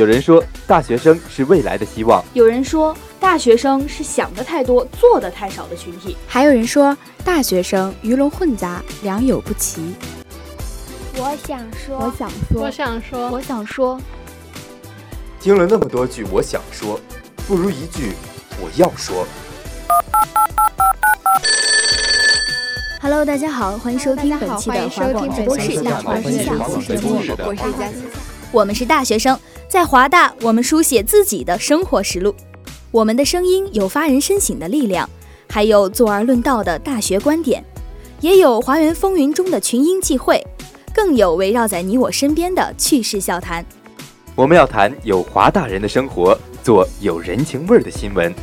有人说大学生是未来的希望，有人说大学生是想的太多、做的太少的群体，还有人说大学生鱼龙混杂、良莠不齐。我想说，我想说，我想说，我想说。听了那么多句我想说，不如一句我要说。Hello，大家好，欢迎收听本期的华广直播室大话天下，我是佳琪，我们是大学生，在华大，我们书写自己的生活实录，我们的声音有发人深省的力量，还有坐而论道的大学观点，也有华园风云中的群英际会，更有围绕在你我身边的趣事笑谈。我们要谈有华大人的生活，做有人情味儿的新闻。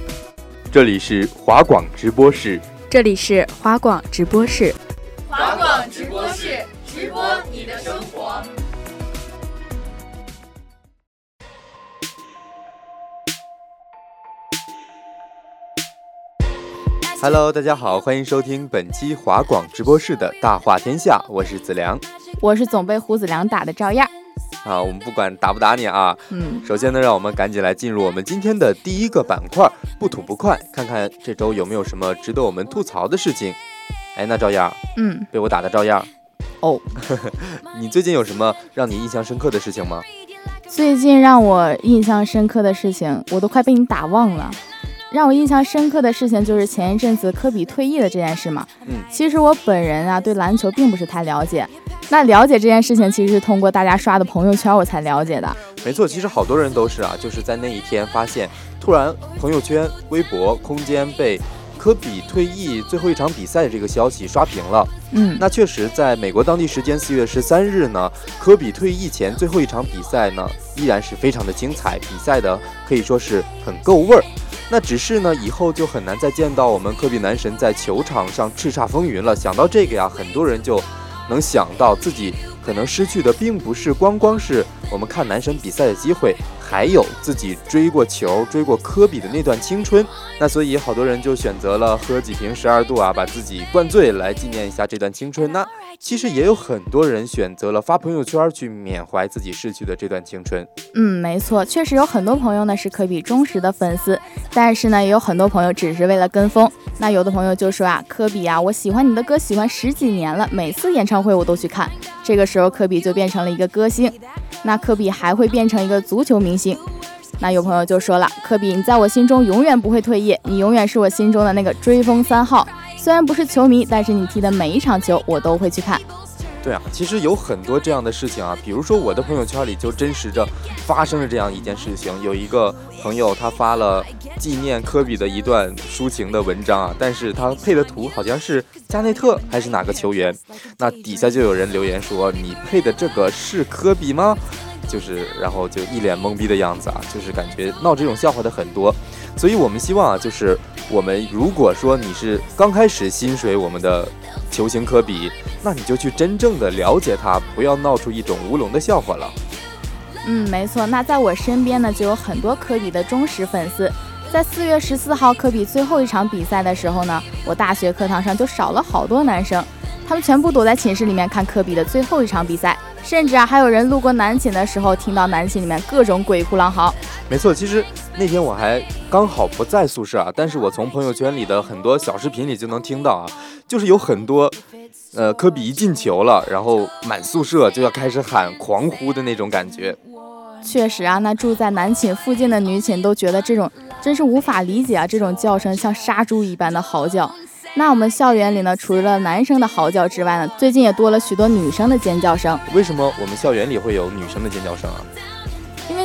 这里是华广直播室。这里是华广直播室，华广直播室 Hello，大家好，欢迎收听本期华广直播室的大话天下，我是子良，我是总被胡子良打的赵亚。啊，我们不管打不打你啊，嗯，首先呢，让我们赶紧来进入我们今天的第一个板块——不吐不快，看看这周有没有什么值得我们吐槽的事情。哎，那赵样，嗯，被我打的赵样，哦，你最近有什么让你印象深刻的事情吗？最近让我印象深刻的事情，我都快被你打忘了。让我印象深刻的事情就是前一阵子科比退役的这件事嘛。嗯，其实我本人啊，对篮球并不是太了解。那了解这件事情，其实是通过大家刷的朋友圈我才了解的。没错，其实好多人都是啊，就是在那一天发现，突然朋友圈、微博空间被科比退役最后一场比赛的这个消息刷屏了。嗯，那确实，在美国当地时间四月十三日呢，科比退役前最后一场比赛呢，依然是非常的精彩，比赛的可以说是很够味儿。那只是呢，以后就很难再见到我们科比男神在球场上叱咤风云了。想到这个呀，很多人就。能想到自己可能失去的，并不是光光是我们看男神比赛的机会，还有自己追过球、追过科比的那段青春。那所以好多人就选择了喝几瓶十二度啊，把自己灌醉，来纪念一下这段青春。那其实也有很多人选择了发朋友圈去缅怀自己逝去的这段青春。嗯，没错，确实有很多朋友呢是科比忠实的粉丝，但是呢，也有很多朋友只是为了跟风。那有的朋友就说啊，科比啊，我喜欢你的歌，喜欢十几年了，每次演唱会我都去看。这个时候，科比就变成了一个歌星，那科比还会变成一个足球明星。那有朋友就说了，科比，你在我心中永远不会退役，你永远是我心中的那个追风三号。虽然不是球迷，但是你踢的每一场球我都会去看。对啊，其实有很多这样的事情啊，比如说我的朋友圈里就真实着发生了这样一件事情。有一个朋友他发了纪念科比的一段抒情的文章啊，但是他配的图好像是加内特还是哪个球员，那底下就有人留言说你配的这个是科比吗？就是然后就一脸懵逼的样子啊，就是感觉闹这种笑话的很多，所以我们希望啊，就是我们如果说你是刚开始心水我们的球星科比。那你就去真正的了解他，不要闹出一种乌龙的笑话了。嗯，没错。那在我身边呢，就有很多科比的忠实粉丝。在四月十四号科比最后一场比赛的时候呢，我大学课堂上就少了好多男生，他们全部躲在寝室里面看科比的最后一场比赛。甚至啊，还有人路过男寝的时候，听到男寝里面各种鬼哭狼嚎。没错，其实那天我还刚好不在宿舍啊，但是我从朋友圈里的很多小视频里就能听到啊，就是有很多。呃，科比一进球了，然后满宿舍就要开始喊狂呼的那种感觉。确实啊，那住在男寝附近的女寝都觉得这种真是无法理解啊，这种叫声像杀猪一般的嚎叫。那我们校园里呢，除了男生的嚎叫之外呢，最近也多了许多女生的尖叫声。为什么我们校园里会有女生的尖叫声啊？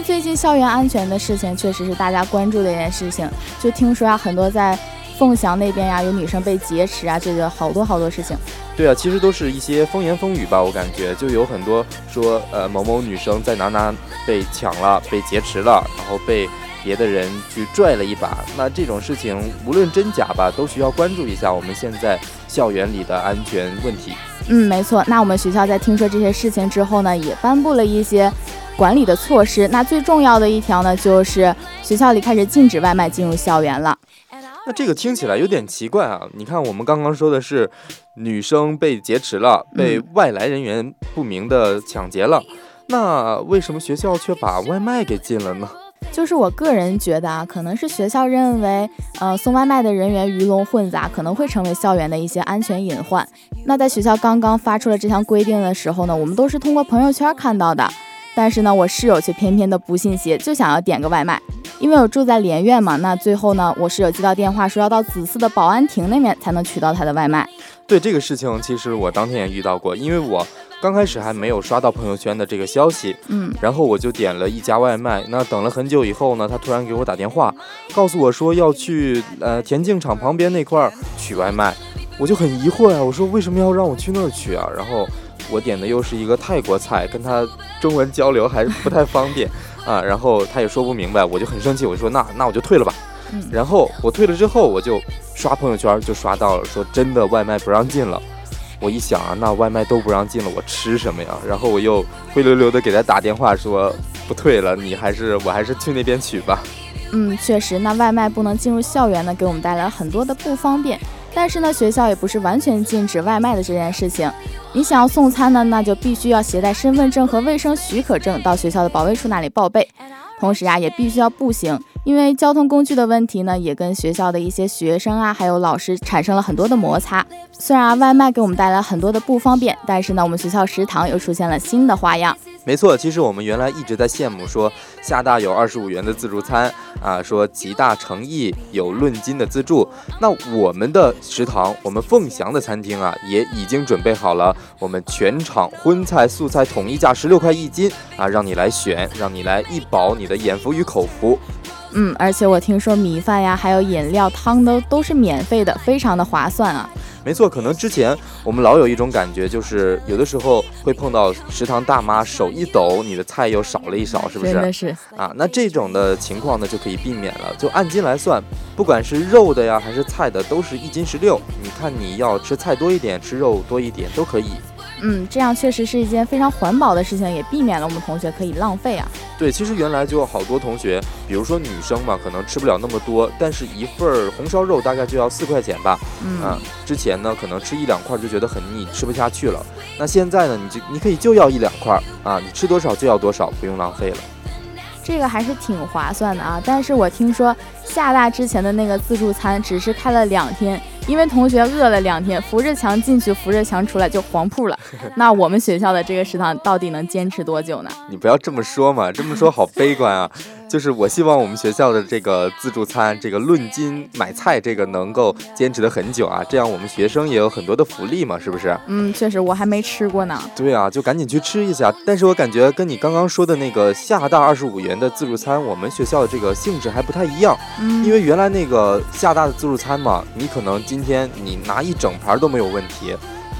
最近校园安全的事情确实是大家关注的一件事情，就听说啊，很多在。凤翔那边呀，有女生被劫持啊，这个好多好多事情。对啊，其实都是一些风言风语吧，我感觉就有很多说，呃，某某女生在哪哪被抢了、被劫持了，然后被别的人去拽了一把。那这种事情无论真假吧，都需要关注一下我们现在校园里的安全问题。嗯，没错。那我们学校在听说这些事情之后呢，也颁布了一些管理的措施。那最重要的一条呢，就是学校里开始禁止外卖进入校园了。那这个听起来有点奇怪啊！你看，我们刚刚说的是女生被劫持了，被外来人员不明的抢劫了。那为什么学校却把外卖给禁了呢？就是我个人觉得啊，可能是学校认为，呃，送外卖的人员鱼龙混杂，可能会成为校园的一些安全隐患。那在学校刚刚发出了这项规定的时候呢，我们都是通过朋友圈看到的。但是呢，我室友却偏偏的不信邪，就想要点个外卖。因为我住在连院嘛，那最后呢，我室友接到电话说要到紫色的保安亭那边才能取到他的外卖。对这个事情，其实我当天也遇到过，因为我刚开始还没有刷到朋友圈的这个消息，嗯，然后我就点了一家外卖。那等了很久以后呢，他突然给我打电话，告诉我说要去呃田径场旁边那块儿取外卖，我就很疑惑呀，我说为什么要让我去那儿取啊？然后我点的又是一个泰国菜，跟他中文交流还是不太方便。啊，然后他也说不明白，我就很生气，我就说那那我就退了吧。然后我退了之后，我就刷朋友圈，就刷到了说真的外卖不让进了。我一想啊，那外卖都不让进了，我吃什么呀？然后我又灰溜溜的给他打电话说不退了，你还是我还是去那边取吧。嗯，确实，那外卖不能进入校园呢，给我们带来很多的不方便。但是呢，学校也不是完全禁止外卖的这件事情。你想要送餐呢，那就必须要携带身份证和卫生许可证到学校的保卫处那里报备。同时啊，也必须要步行，因为交通工具的问题呢，也跟学校的一些学生啊，还有老师产生了很多的摩擦。虽然，外卖给我们带来很多的不方便，但是呢，我们学校食堂又出现了新的花样。没错，其实我们原来一直在羡慕说厦大有二十五元的自助餐啊，说极大诚意有论斤的自助。那我们的食堂，我们凤翔的餐厅啊，也已经准备好了我们全场荤菜素菜统一价十六块一斤啊，让你来选，让你来一饱你的眼福与口福。嗯，而且我听说米饭呀，还有饮料汤都都是免费的，非常的划算啊。没错，可能之前我们老有一种感觉，就是有的时候会碰到食堂大妈手一抖，你的菜又少了一勺，是不是？真的是啊，那这种的情况呢就可以避免了，就按斤来算，不管是肉的呀还是菜的，都是一斤十六。你看你要吃菜多一点，吃肉多一点都可以。嗯，这样确实是一件非常环保的事情，也避免了我们同学可以浪费啊。对，其实原来就有好多同学，比如说女生嘛，可能吃不了那么多，但是一份红烧肉大概就要四块钱吧。嗯，之前呢可能吃一两块就觉得很腻，吃不下去了。那现在呢，你就你可以就要一两块啊，你吃多少就要多少，不用浪费了。这个还是挺划算的啊。但是我听说厦大之前的那个自助餐只是开了两天。因为同学饿了两天，扶着墙进去，扶着墙出来就黄铺了。那我们学校的这个食堂到底能坚持多久呢？你不要这么说嘛，这么说好悲观啊。就是我希望我们学校的这个自助餐，这个论斤买菜，这个能够坚持的很久啊，这样我们学生也有很多的福利嘛，是不是？嗯，确实，我还没吃过呢。对啊，就赶紧去吃一下。但是我感觉跟你刚刚说的那个厦大二十五元的自助餐，我们学校的这个性质还不太一样。嗯，因为原来那个厦大的自助餐嘛，你可能今天你拿一整盘都没有问题，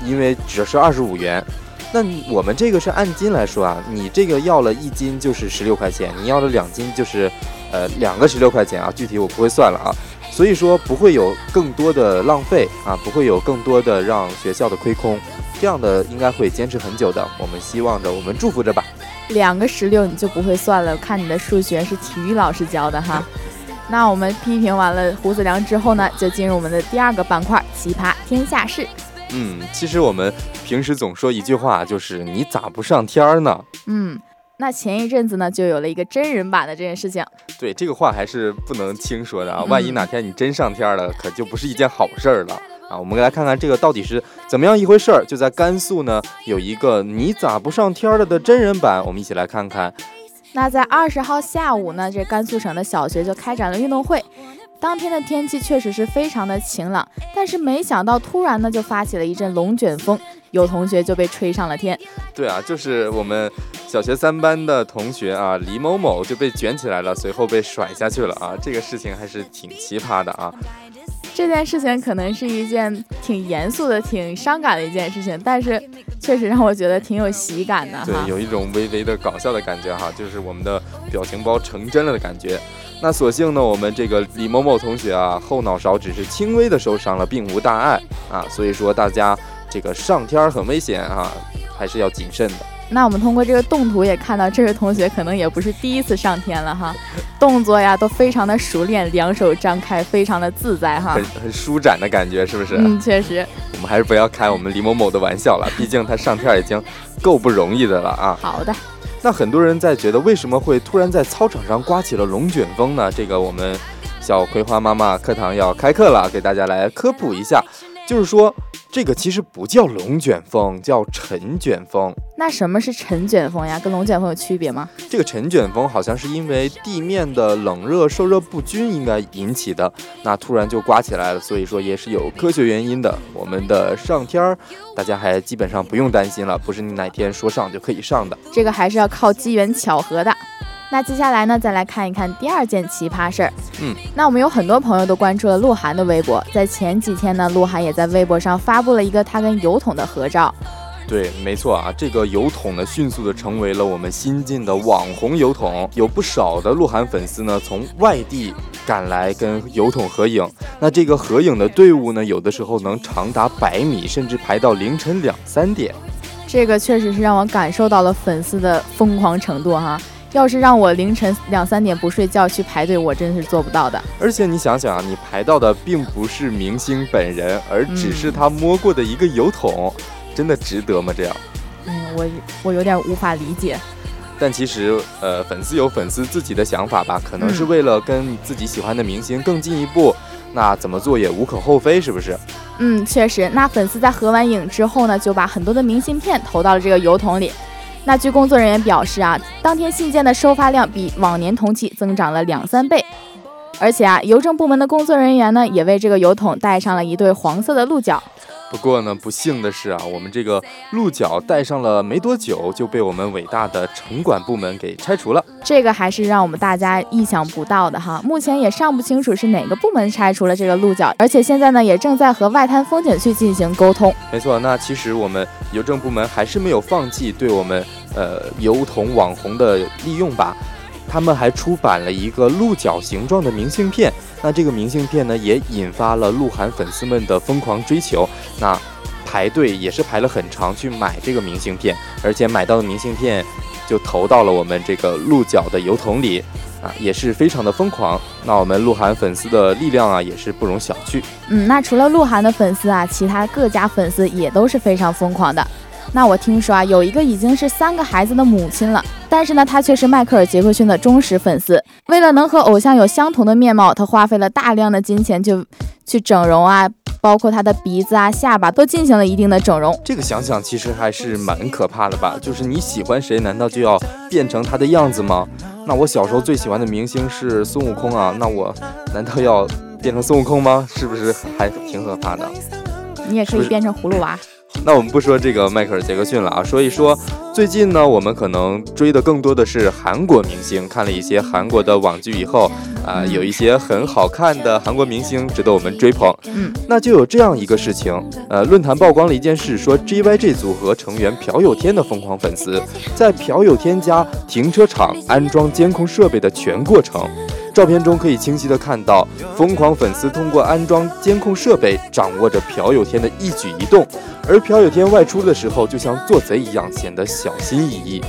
因为只是二十五元。那我们这个是按斤来说啊，你这个要了一斤就是十六块钱，你要了两斤就是，呃，两个十六块钱啊，具体我不会算了啊，所以说不会有更多的浪费啊，不会有更多的让学校的亏空，这样的应该会坚持很久的，我们希望着，我们祝福着吧。两个十六你就不会算了，看你的数学是体育老师教的哈。那我们批评完了胡子良之后呢，就进入我们的第二个板块——奇葩天下事。嗯，其实我们平时总说一句话，就是你咋不上天儿呢？嗯，那前一阵子呢，就有了一个真人版的这件事情。对，这个话还是不能轻说的啊，万一哪天你真上天了，可就不是一件好事儿了啊。我们来看看这个到底是怎么样一回事儿。就在甘肃呢，有一个你咋不上天了的真人版，我们一起来看看。那在二十号下午呢，这甘肃省的小学就开展了运动会。当天的天气确实是非常的晴朗，但是没想到突然呢就发起了一阵龙卷风，有同学就被吹上了天。对啊，就是我们小学三班的同学啊，李某某就被卷起来了，随后被甩下去了啊。这个事情还是挺奇葩的啊。这件事情可能是一件挺严肃的、挺伤感的一件事情，但是确实让我觉得挺有喜感的。对，有一种微微的搞笑的感觉哈，就是我们的表情包成真了的感觉。那所幸呢，我们这个李某某同学啊，后脑勺只是轻微的受伤了，并无大碍啊。所以说大家这个上天很危险啊，还是要谨慎的。那我们通过这个动图也看到，这位同学可能也不是第一次上天了哈，动作呀都非常的熟练，两手张开，非常的自在哈，很很舒展的感觉，是不是？嗯，确实。我们还是不要开我们李某某的玩笑了，毕竟他上天已经够不容易的了啊。好的。那很多人在觉得为什么会突然在操场上刮起了龙卷风呢？这个我们小葵花妈妈课堂要开课了，给大家来科普一下，就是说。这个其实不叫龙卷风，叫尘卷风。那什么是尘卷风呀？跟龙卷风有区别吗？这个尘卷风好像是因为地面的冷热受热不均应该引起的，那突然就刮起来了，所以说也是有科学原因的。我们的上天儿，大家还基本上不用担心了，不是你哪天说上就可以上的，这个还是要靠机缘巧合的。那接下来呢，再来看一看第二件奇葩事儿。嗯，那我们有很多朋友都关注了鹿晗的微博，在前几天呢，鹿晗也在微博上发布了一个他跟油桶的合照。对，没错啊，这个油桶呢，迅速的成为了我们新晋的网红油桶，有不少的鹿晗粉丝呢，从外地赶来跟油桶合影。那这个合影的队伍呢，有的时候能长达百米，甚至排到凌晨两三点。这个确实是让我感受到了粉丝的疯狂程度哈。要是让我凌晨两三点不睡觉去排队，我真是做不到的。而且你想想啊，你排到的并不是明星本人，而只是他摸过的一个油桶，真的值得吗？这样？嗯，我我有点无法理解。但其实，呃，粉丝有粉丝自己的想法吧，可能是为了跟自己喜欢的明星更进一步，那怎么做也无可厚非，是不是？嗯，确实。那粉丝在合完影之后呢，就把很多的明信片投到了这个油桶里。那据工作人员表示啊，当天信件的收发量比往年同期增长了两三倍，而且啊，邮政部门的工作人员呢，也为这个邮筒带上了一对黄色的鹿角。不过呢，不幸的是啊，我们这个鹿角戴上了没多久，就被我们伟大的城管部门给拆除了。这个还是让我们大家意想不到的哈。目前也尚不清楚是哪个部门拆除了这个鹿角，而且现在呢，也正在和外滩风景区进行沟通。没错，那其实我们邮政部门还是没有放弃对我们呃邮筒网红的利用吧。他们还出版了一个鹿角形状的明信片，那这个明信片呢，也引发了鹿晗粉丝们的疯狂追求。那排队也是排了很长去买这个明信片，而且买到的明信片就投到了我们这个鹿角的邮筒里，啊，也是非常的疯狂。那我们鹿晗粉丝的力量啊，也是不容小觑。嗯，那除了鹿晗的粉丝啊，其他各家粉丝也都是非常疯狂的。那我听说啊，有一个已经是三个孩子的母亲了，但是呢，他却是迈克尔·杰克逊的忠实粉丝。为了能和偶像有相同的面貌，他花费了大量的金钱去去整容啊，包括他的鼻子啊、下巴都进行了一定的整容。这个想想其实还是蛮可怕的吧？就是你喜欢谁，难道就要变成他的样子吗？那我小时候最喜欢的明星是孙悟空啊，那我难道要变成孙悟空吗？是不是还挺可怕的？你也可以变成葫芦娃。那我们不说这个迈克尔·杰克逊了啊，说一说最近呢，我们可能追的更多的是韩国明星。看了一些韩国的网剧以后，啊，有一些很好看的韩国明星值得我们追捧。嗯，那就有这样一个事情，呃，论坛曝光了一件事，说 JYG 组合成员朴有天的疯狂粉丝在朴有天家停车场安装监控设备的全过程。照片中可以清晰的看到，疯狂粉丝通过安装监控设备，掌握着朴有天的一举一动，而朴有天外出的时候，就像做贼一样，显得小心翼翼。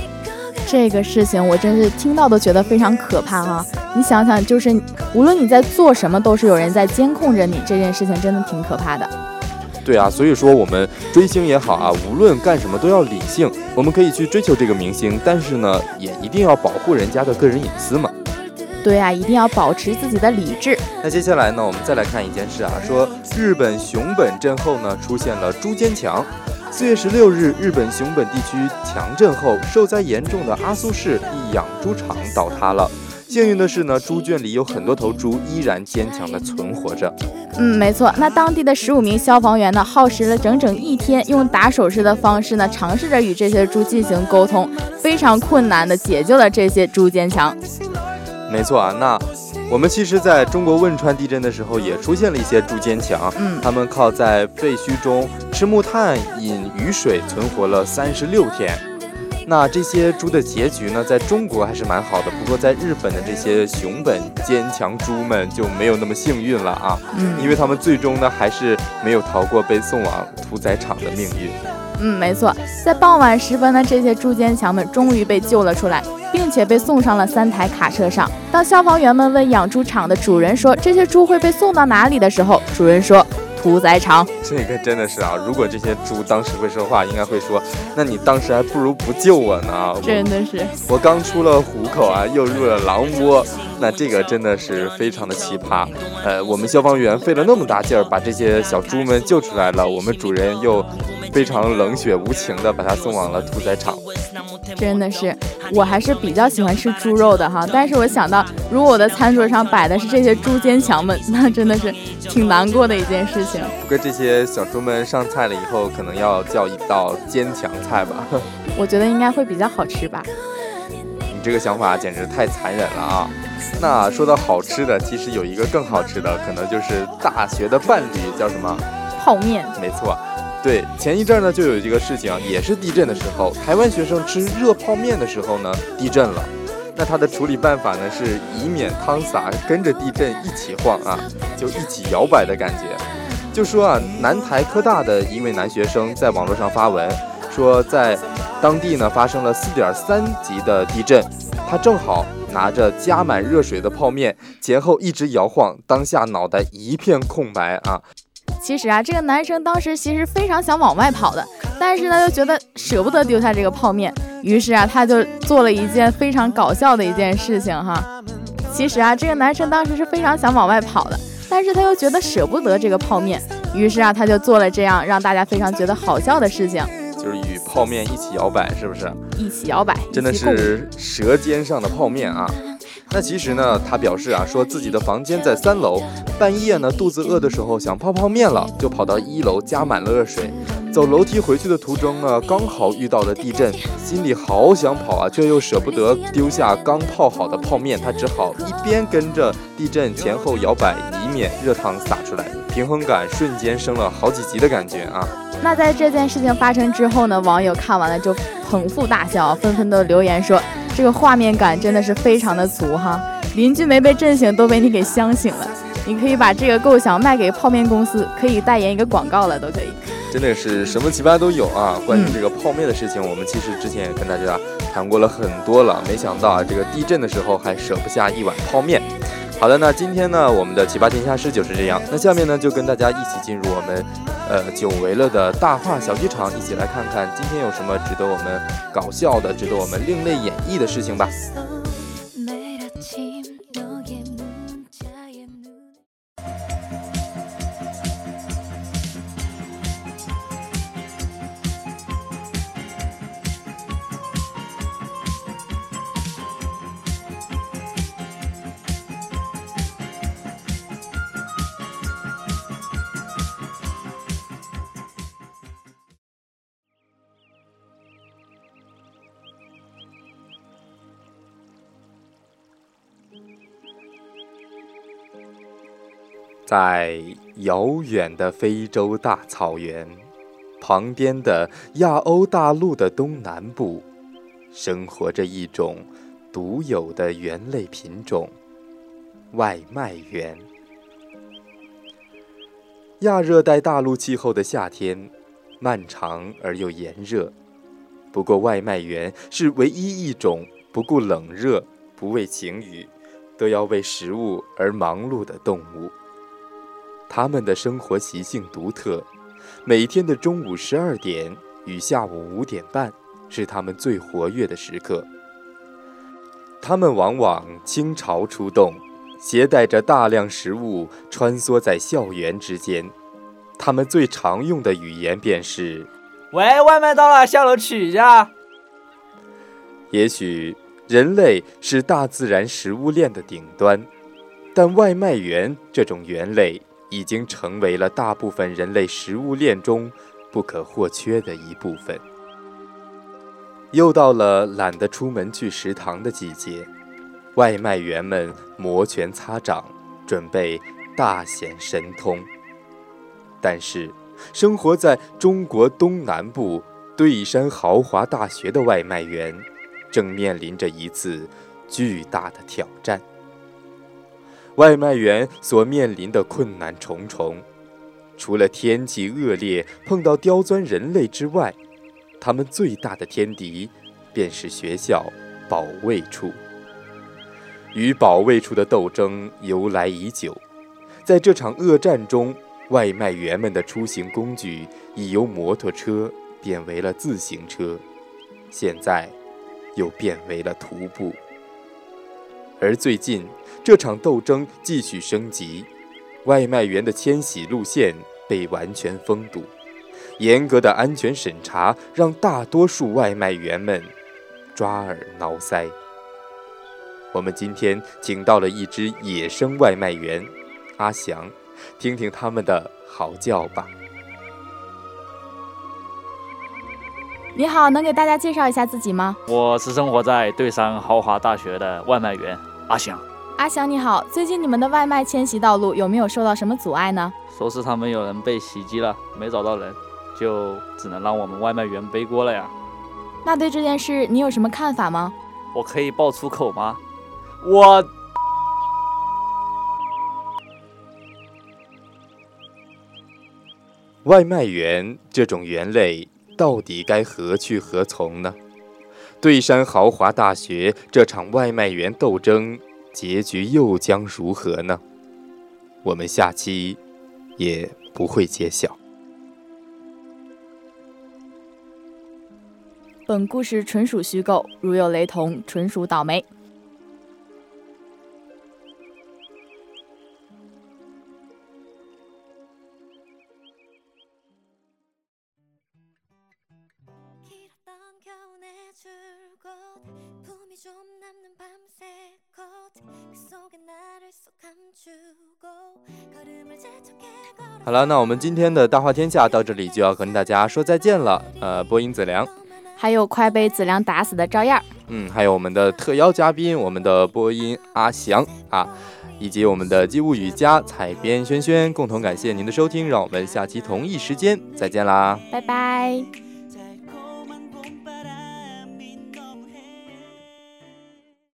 这个事情我真是听到都觉得非常可怕哈！你想想，就是无论你在做什么，都是有人在监控着你，这件事情真的挺可怕的。对啊，所以说我们追星也好啊，无论干什么都要理性。我们可以去追求这个明星，但是呢，也一定要保护人家的个人隐私嘛。对啊，一定要保持自己的理智。那接下来呢，我们再来看一件事啊，说日本熊本震后呢出现了猪坚强。四月十六日，日本熊本地区强震后，受灾严重的阿苏市一养猪场倒塌了。幸运的是呢，猪圈里有很多头猪依然坚强的存活着。嗯，没错。那当地的十五名消防员呢，耗时了整整一天，用打手势的方式呢，尝试着与这些猪进行沟通，非常困难的解救了这些猪坚墙。没错啊，那我们其实在中国汶川地震的时候也出现了一些猪坚强，嗯，他们靠在废墟中吃木炭、饮雨水存活了三十六天。那这些猪的结局呢，在中国还是蛮好的，不过在日本的这些熊本坚强猪们就没有那么幸运了啊，嗯，因为他们最终呢还是没有逃过被送往屠宰场的命运。嗯，没错，在傍晚时分呢，这些猪坚强们终于被救了出来，并且被送上了三台卡车上。当消防员们问养猪场的主人说这些猪会被送到哪里的时候，主人说屠宰场。这个真的是啊，如果这些猪当时会说话，应该会说：“那你当时还不如不救我呢。”真的是，我刚出了虎口啊，又入了狼窝，那这个真的是非常的奇葩。呃，我们消防员费了那么大劲儿把这些小猪们救出来了，我们主人又非常冷血无情的把它送往了屠宰场。真的是，我还是比较喜欢吃猪肉的哈。但是我想到，如果我的餐桌上摆的是这些猪坚强们，那真的是挺难过的一件事情。不过这些小猪们上菜了以后，可能要叫一道坚强菜吧？我觉得应该会比较好吃吧。你这个想法简直太残忍了啊！那说到好吃的，其实有一个更好吃的，可能就是大学的伴侣，叫什么？泡面。没错。对，前一阵呢，就有一个事情，也是地震的时候，台湾学生吃热泡面的时候呢，地震了。那他的处理办法呢，是以免汤洒，跟着地震一起晃啊，就一起摇摆的感觉。就说啊，南台科大的一位男学生在网络上发文，说在当地呢发生了四点三级的地震，他正好拿着加满热水的泡面，前后一直摇晃，当下脑袋一片空白啊。其实啊，这个男生当时其实非常想往外跑的，但是呢又觉得舍不得丢下这个泡面，于是啊他就做了一件非常搞笑的一件事情哈。其实啊，这个男生当时是非常想往外跑的，但是他又觉得舍不得这个泡面，于是啊他就做了这样让大家非常觉得好笑的事情，就是与泡面一起摇摆，是不是？一起摇摆，真的是舌尖上的泡面啊。那其实呢，他表示啊，说自己的房间在三楼，半夜呢肚子饿的时候想泡泡面了，就跑到一楼加满了热水，走楼梯回去的途中呢，刚好遇到了地震，心里好想跑啊，却又舍不得丢下刚泡好的泡面，他只好一边跟着地震前后摇摆，以免热汤洒出来，平衡感瞬间升了好几级的感觉啊。那在这件事情发生之后呢，网友看完了就捧腹大笑，纷纷都留言说。这个画面感真的是非常的足哈，邻居没被震醒都被你给香醒了。你可以把这个构想卖给泡面公司，可以代言一个广告了，都可以。真的是什么奇葩都有啊！关于这个泡面的事情，我们其实之前也跟大家谈过了很多了。没想到啊，这个地震的时候还舍不下一碗泡面。好的，那今天呢，我们的奇葩天下事就是这样。那下面呢，就跟大家一起进入我们，呃，久违了的大话小剧场，一起来看看今天有什么值得我们搞笑的、值得我们另类演绎的事情吧。在遥远的非洲大草原旁边的亚欧大陆的东南部，生活着一种独有的猿类品种——外卖猿。亚热带大陆气候的夏天，漫长而又炎热。不过，外卖猿是唯一一种不顾冷热、不畏晴雨，都要为食物而忙碌的动物。他们的生活习性独特，每天的中午十二点与下午五点半是他们最活跃的时刻。他们往往倾巢出动，携带着大量食物穿梭在校园之间。他们最常用的语言便是：“喂，外卖到了，下楼取一下。”也许人类是大自然食物链的顶端，但外卖员这种猿类。已经成为了大部分人类食物链中不可或缺的一部分。又到了懒得出门去食堂的季节，外卖员们摩拳擦掌，准备大显神通。但是，生活在中国东南部对山豪华大学的外卖员，正面临着一次巨大的挑战。外卖员所面临的困难重重，除了天气恶劣碰到刁钻人类之外，他们最大的天敌便是学校保卫处。与保卫处的斗争由来已久，在这场恶战中，外卖员们的出行工具已由摩托车变为了自行车，现在又变为了徒步。而最近，这场斗争继续升级，外卖员的迁徙路线被完全封堵，严格的安全审查让大多数外卖员们抓耳挠腮。我们今天请到了一只野生外卖员，阿翔，听听他们的嚎叫吧。你好，能给大家介绍一下自己吗？我是生活在对山豪华大学的外卖员阿翔。阿翔你好，最近你们的外卖迁徙道路有没有受到什么阻碍呢？说是他们有人被袭击了，没找到人，就只能让我们外卖员背锅了呀。那对这件事你有什么看法吗？我可以爆粗口吗？我外卖员这种猿类到底该何去何从呢？对山豪华大学这场外卖员斗争结局又将如何呢？我们下期也不会揭晓。本故事纯属虚构，如有雷同，纯属倒霉。好了，那我们今天的大话天下到这里就要跟大家说再见了。呃，播音子良，还有快被子良打死的赵燕，嗯，还有我们的特邀嘉宾，我们的播音阿翔啊，以及我们的机务雨佳、采编轩轩，共同感谢您的收听，让我们下期同一时间再见啦，拜拜。